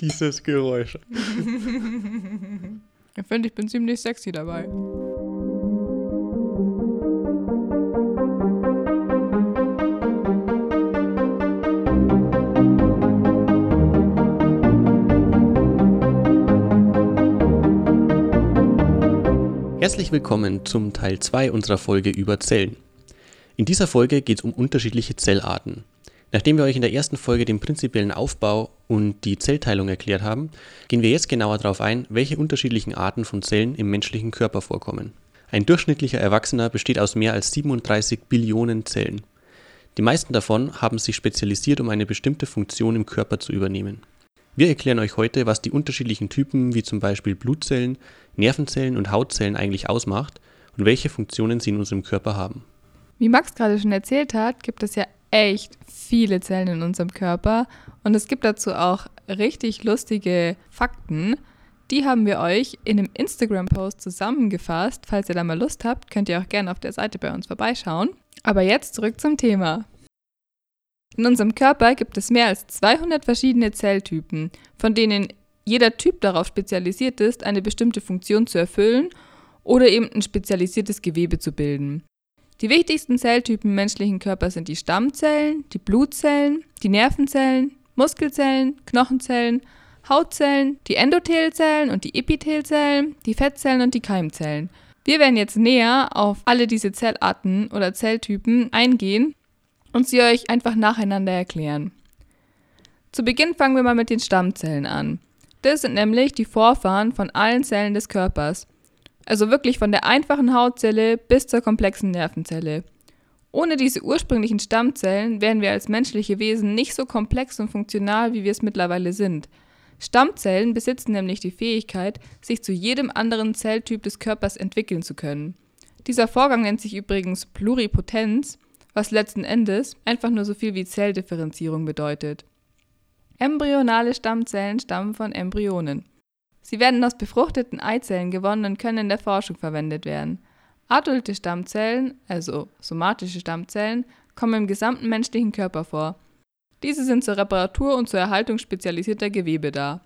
Dieses Geräusch. Ich finde, ich bin ziemlich sexy dabei. Herzlich willkommen zum Teil 2 unserer Folge über Zellen. In dieser Folge geht es um unterschiedliche Zellarten. Nachdem wir euch in der ersten Folge den prinzipiellen Aufbau und die Zellteilung erklärt haben, gehen wir jetzt genauer darauf ein, welche unterschiedlichen Arten von Zellen im menschlichen Körper vorkommen. Ein durchschnittlicher Erwachsener besteht aus mehr als 37 Billionen Zellen. Die meisten davon haben sich spezialisiert, um eine bestimmte Funktion im Körper zu übernehmen. Wir erklären euch heute, was die unterschiedlichen Typen wie zum Beispiel Blutzellen, Nervenzellen und Hautzellen eigentlich ausmacht und welche Funktionen sie in unserem Körper haben. Wie Max gerade schon erzählt hat, gibt es ja echt viele Zellen in unserem Körper und es gibt dazu auch richtig lustige Fakten. Die haben wir euch in einem Instagram-Post zusammengefasst. Falls ihr da mal Lust habt, könnt ihr auch gerne auf der Seite bei uns vorbeischauen. Aber jetzt zurück zum Thema. In unserem Körper gibt es mehr als 200 verschiedene Zelltypen, von denen jeder Typ darauf spezialisiert ist, eine bestimmte Funktion zu erfüllen oder eben ein spezialisiertes Gewebe zu bilden. Die wichtigsten Zelltypen im menschlichen Körper sind die Stammzellen, die Blutzellen, die Nervenzellen, Muskelzellen, Knochenzellen, Hautzellen, die Endothelzellen und die Epithelzellen, die Fettzellen und die Keimzellen. Wir werden jetzt näher auf alle diese Zellarten oder Zelltypen eingehen und sie euch einfach nacheinander erklären. Zu Beginn fangen wir mal mit den Stammzellen an. Das sind nämlich die Vorfahren von allen Zellen des Körpers. Also wirklich von der einfachen Hautzelle bis zur komplexen Nervenzelle. Ohne diese ursprünglichen Stammzellen wären wir als menschliche Wesen nicht so komplex und funktional, wie wir es mittlerweile sind. Stammzellen besitzen nämlich die Fähigkeit, sich zu jedem anderen Zelltyp des Körpers entwickeln zu können. Dieser Vorgang nennt sich übrigens Pluripotenz, was letzten Endes einfach nur so viel wie Zelldifferenzierung bedeutet. Embryonale Stammzellen stammen von Embryonen. Sie werden aus befruchteten Eizellen gewonnen und können in der Forschung verwendet werden. Adulte Stammzellen, also somatische Stammzellen, kommen im gesamten menschlichen Körper vor. Diese sind zur Reparatur und zur Erhaltung spezialisierter Gewebe da.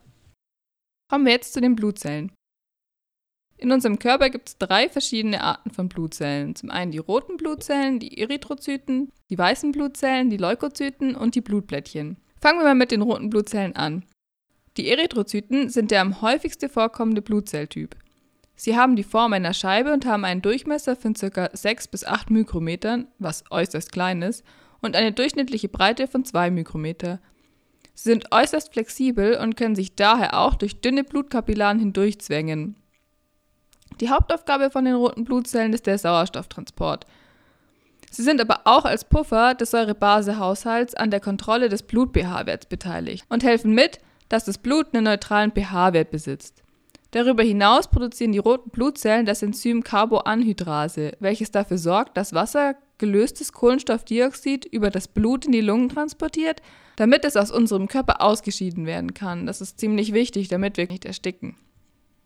Kommen wir jetzt zu den Blutzellen. In unserem Körper gibt es drei verschiedene Arten von Blutzellen. Zum einen die roten Blutzellen, die Erythrozyten, die weißen Blutzellen, die Leukozyten und die Blutplättchen. Fangen wir mal mit den roten Blutzellen an. Die Erythrozyten sind der am häufigsten vorkommende Blutzelltyp. Sie haben die Form einer Scheibe und haben einen Durchmesser von ca. 6 bis 8 Mikrometern, was äußerst klein ist, und eine durchschnittliche Breite von 2 Mikrometer. Sie sind äußerst flexibel und können sich daher auch durch dünne Blutkapillaren hindurchzwängen. Die Hauptaufgabe von den roten Blutzellen ist der Sauerstofftransport. Sie sind aber auch als Puffer des Säurebasehaushalts an der Kontrolle des Blut-pH-Werts beteiligt und helfen mit, dass das Blut einen neutralen pH-Wert besitzt. Darüber hinaus produzieren die roten Blutzellen das Enzym Carboanhydrase, welches dafür sorgt, dass Wasser gelöstes Kohlenstoffdioxid über das Blut in die Lungen transportiert, damit es aus unserem Körper ausgeschieden werden kann. Das ist ziemlich wichtig, damit wir nicht ersticken.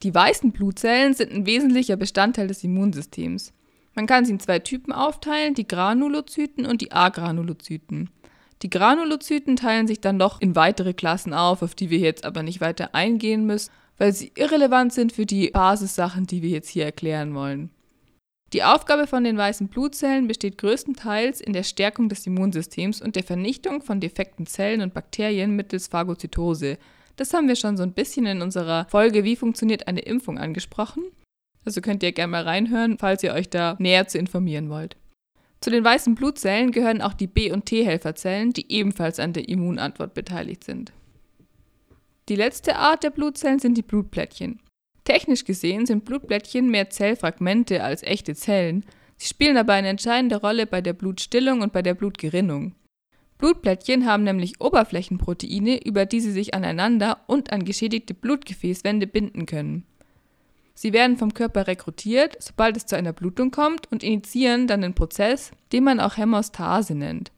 Die weißen Blutzellen sind ein wesentlicher Bestandteil des Immunsystems. Man kann sie in zwei Typen aufteilen, die Granulozyten und die Agranulozyten. Die Granulozyten teilen sich dann noch in weitere Klassen auf, auf die wir jetzt aber nicht weiter eingehen müssen, weil sie irrelevant sind für die Basissachen, die wir jetzt hier erklären wollen. Die Aufgabe von den weißen Blutzellen besteht größtenteils in der Stärkung des Immunsystems und der Vernichtung von defekten Zellen und Bakterien mittels Phagozytose, das haben wir schon so ein bisschen in unserer Folge Wie funktioniert eine Impfung angesprochen. Also könnt ihr gerne mal reinhören, falls ihr euch da näher zu informieren wollt. Zu den weißen Blutzellen gehören auch die B- und T-Helferzellen, die ebenfalls an der Immunantwort beteiligt sind. Die letzte Art der Blutzellen sind die Blutplättchen. Technisch gesehen sind Blutplättchen mehr Zellfragmente als echte Zellen. Sie spielen aber eine entscheidende Rolle bei der Blutstillung und bei der Blutgerinnung. Blutplättchen haben nämlich Oberflächenproteine, über die sie sich aneinander und an geschädigte Blutgefäßwände binden können. Sie werden vom Körper rekrutiert, sobald es zu einer Blutung kommt und initiieren dann den Prozess, den man auch Hämostase nennt.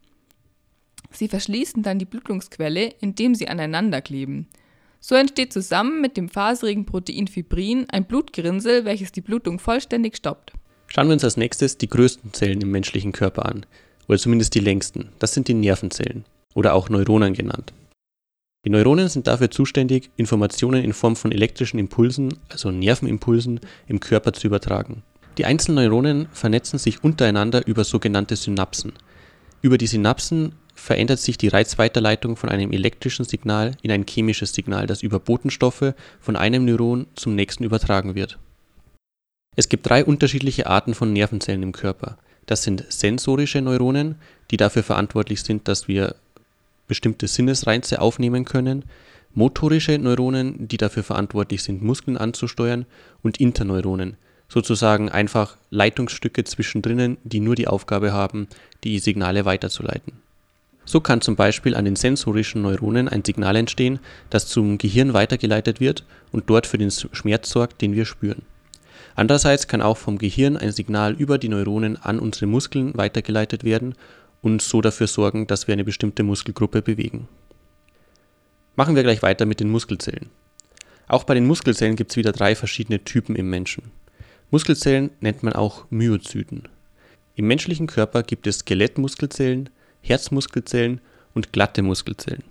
Sie verschließen dann die Blutungsquelle, indem sie aneinander kleben. So entsteht zusammen mit dem faserigen Protein Fibrin ein Blutgerinnsel, welches die Blutung vollständig stoppt. Schauen wir uns als nächstes die größten Zellen im menschlichen Körper an oder zumindest die längsten. Das sind die Nervenzellen oder auch Neuronen genannt. Die Neuronen sind dafür zuständig, Informationen in Form von elektrischen Impulsen, also Nervenimpulsen, im Körper zu übertragen. Die einzelnen Neuronen vernetzen sich untereinander über sogenannte Synapsen. Über die Synapsen verändert sich die Reizweiterleitung von einem elektrischen Signal in ein chemisches Signal, das über Botenstoffe von einem Neuron zum nächsten übertragen wird. Es gibt drei unterschiedliche Arten von Nervenzellen im Körper. Das sind sensorische Neuronen, die dafür verantwortlich sind, dass wir bestimmte Sinnesreize aufnehmen können, motorische Neuronen, die dafür verantwortlich sind, Muskeln anzusteuern, und Interneuronen, sozusagen einfach Leitungsstücke zwischendrin, die nur die Aufgabe haben, die Signale weiterzuleiten. So kann zum Beispiel an den sensorischen Neuronen ein Signal entstehen, das zum Gehirn weitergeleitet wird und dort für den Schmerz sorgt, den wir spüren. Andererseits kann auch vom Gehirn ein Signal über die Neuronen an unsere Muskeln weitergeleitet werden und so dafür sorgen, dass wir eine bestimmte Muskelgruppe bewegen. Machen wir gleich weiter mit den Muskelzellen. Auch bei den Muskelzellen gibt es wieder drei verschiedene Typen im Menschen. Muskelzellen nennt man auch Myozyten. Im menschlichen Körper gibt es Skelettmuskelzellen, Herzmuskelzellen und glatte Muskelzellen.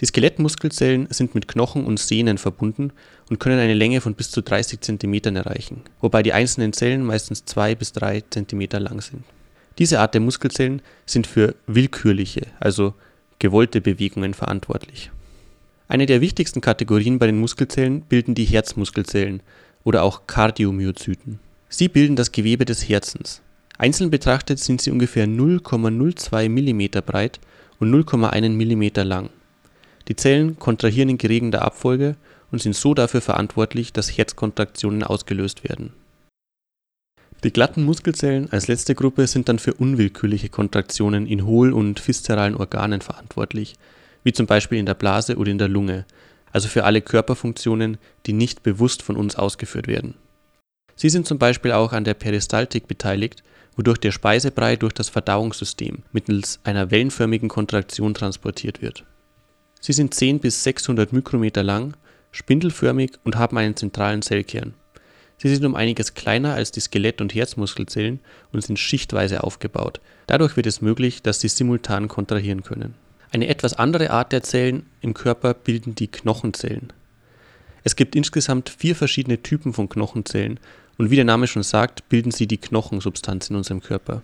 Die Skelettmuskelzellen sind mit Knochen und Sehnen verbunden und können eine Länge von bis zu 30 cm erreichen, wobei die einzelnen Zellen meistens 2 bis 3 cm lang sind. Diese Art der Muskelzellen sind für willkürliche, also gewollte Bewegungen verantwortlich. Eine der wichtigsten Kategorien bei den Muskelzellen bilden die Herzmuskelzellen oder auch Kardiomyozyten. Sie bilden das Gewebe des Herzens. Einzeln betrachtet sind sie ungefähr 0,02 mm breit und 0,1 mm lang. Die Zellen kontrahieren in geregelter Abfolge und sind so dafür verantwortlich, dass Herzkontraktionen ausgelöst werden. Die glatten Muskelzellen als letzte Gruppe sind dann für unwillkürliche Kontraktionen in hohl- und viszeralen Organen verantwortlich, wie zum Beispiel in der Blase oder in der Lunge, also für alle Körperfunktionen, die nicht bewusst von uns ausgeführt werden. Sie sind zum Beispiel auch an der Peristaltik beteiligt, wodurch der Speisebrei durch das Verdauungssystem mittels einer wellenförmigen Kontraktion transportiert wird Sie sind 10 bis 600 Mikrometer lang, spindelförmig und haben einen zentralen Zellkern. Sie sind um einiges kleiner als die Skelett und Herzmuskelzellen und sind schichtweise aufgebaut. Dadurch wird es möglich, dass sie simultan kontrahieren können. Eine etwas andere Art der Zellen im Körper bilden die Knochenzellen. Es gibt insgesamt vier verschiedene Typen von Knochenzellen und wie der Name schon sagt, bilden sie die Knochensubstanz in unserem Körper.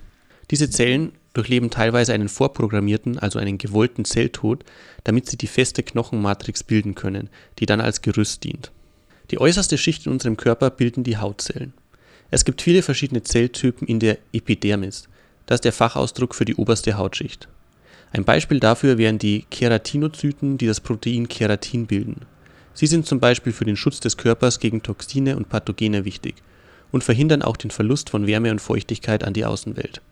Diese Zellen durchleben teilweise einen vorprogrammierten, also einen gewollten Zelltod, damit sie die feste Knochenmatrix bilden können, die dann als Gerüst dient. Die äußerste Schicht in unserem Körper bilden die Hautzellen. Es gibt viele verschiedene Zelltypen in der Epidermis. Das ist der Fachausdruck für die oberste Hautschicht. Ein Beispiel dafür wären die Keratinozyten, die das Protein Keratin bilden. Sie sind zum Beispiel für den Schutz des Körpers gegen Toxine und Pathogene wichtig und verhindern auch den Verlust von Wärme und Feuchtigkeit an die Außenwelt.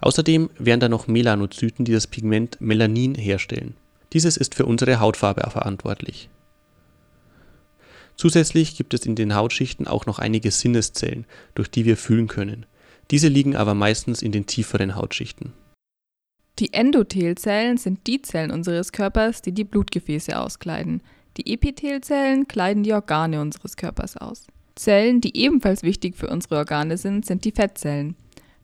Außerdem wären da noch Melanozyten, die das Pigment Melanin herstellen. Dieses ist für unsere Hautfarbe verantwortlich. Zusätzlich gibt es in den Hautschichten auch noch einige Sinneszellen, durch die wir fühlen können. Diese liegen aber meistens in den tieferen Hautschichten. Die Endothelzellen sind die Zellen unseres Körpers, die die Blutgefäße auskleiden. Die Epithelzellen kleiden die Organe unseres Körpers aus. Zellen, die ebenfalls wichtig für unsere Organe sind, sind die Fettzellen.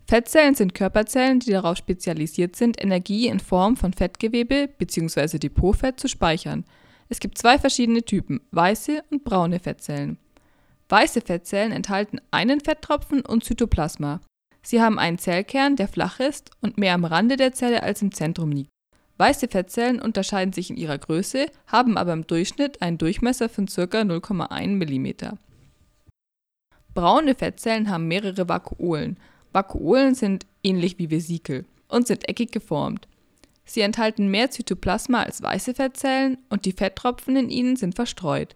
Fettzellen sind Körperzellen, die darauf spezialisiert sind, Energie in Form von Fettgewebe bzw. Depotfett zu speichern. Es gibt zwei verschiedene Typen, weiße und braune Fettzellen. Weiße Fettzellen enthalten einen Fetttropfen und Zytoplasma. Sie haben einen Zellkern, der flach ist und mehr am Rande der Zelle als im Zentrum liegt. Weiße Fettzellen unterscheiden sich in ihrer Größe, haben aber im Durchschnitt einen Durchmesser von ca. 0,1 mm. Braune Fettzellen haben mehrere Vakuolen, Vakuolen sind ähnlich wie Vesikel und sind eckig geformt. Sie enthalten mehr Zytoplasma als weiße Fettzellen und die Fetttropfen in ihnen sind verstreut.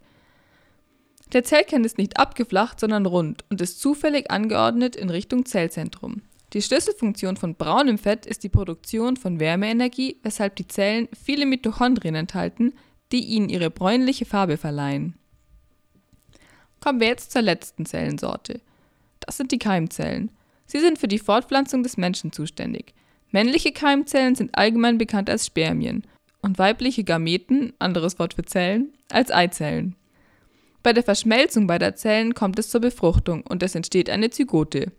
Der Zellkern ist nicht abgeflacht, sondern rund und ist zufällig angeordnet in Richtung Zellzentrum. Die Schlüsselfunktion von braunem Fett ist die Produktion von Wärmeenergie, weshalb die Zellen viele Mitochondrien enthalten, die ihnen ihre bräunliche Farbe verleihen. Kommen wir jetzt zur letzten Zellensorte. Das sind die Keimzellen. Sie sind für die Fortpflanzung des Menschen zuständig. Männliche Keimzellen sind allgemein bekannt als Spermien und weibliche Gameten, anderes Wort für Zellen, als Eizellen. Bei der Verschmelzung beider Zellen kommt es zur Befruchtung und es entsteht eine Zygote.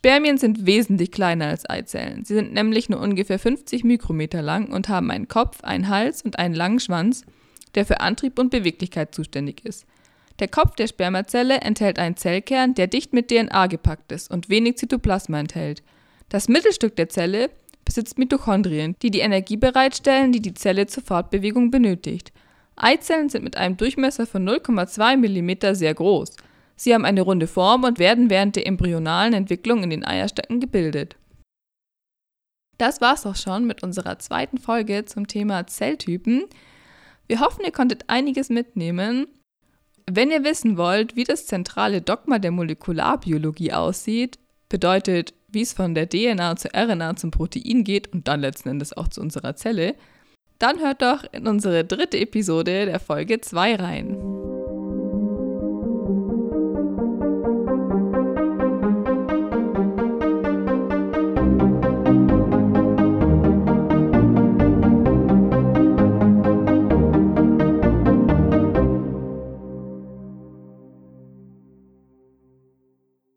Spermien sind wesentlich kleiner als Eizellen. Sie sind nämlich nur ungefähr 50 Mikrometer lang und haben einen Kopf, einen Hals und einen langen Schwanz, der für Antrieb und Beweglichkeit zuständig ist. Der Kopf der Spermazelle enthält einen Zellkern, der dicht mit DNA gepackt ist und wenig Zytoplasma enthält. Das Mittelstück der Zelle besitzt Mitochondrien, die die Energie bereitstellen, die die Zelle zur Fortbewegung benötigt. Eizellen sind mit einem Durchmesser von 0,2 mm sehr groß. Sie haben eine runde Form und werden während der embryonalen Entwicklung in den Eierstöcken gebildet. Das war's auch schon mit unserer zweiten Folge zum Thema Zelltypen. Wir hoffen, ihr konntet einiges mitnehmen. Wenn ihr wissen wollt, wie das zentrale Dogma der Molekularbiologie aussieht, bedeutet, wie es von der DNA zur RNA zum Protein geht und dann letzten Endes auch zu unserer Zelle, dann hört doch in unsere dritte Episode der Folge 2 rein.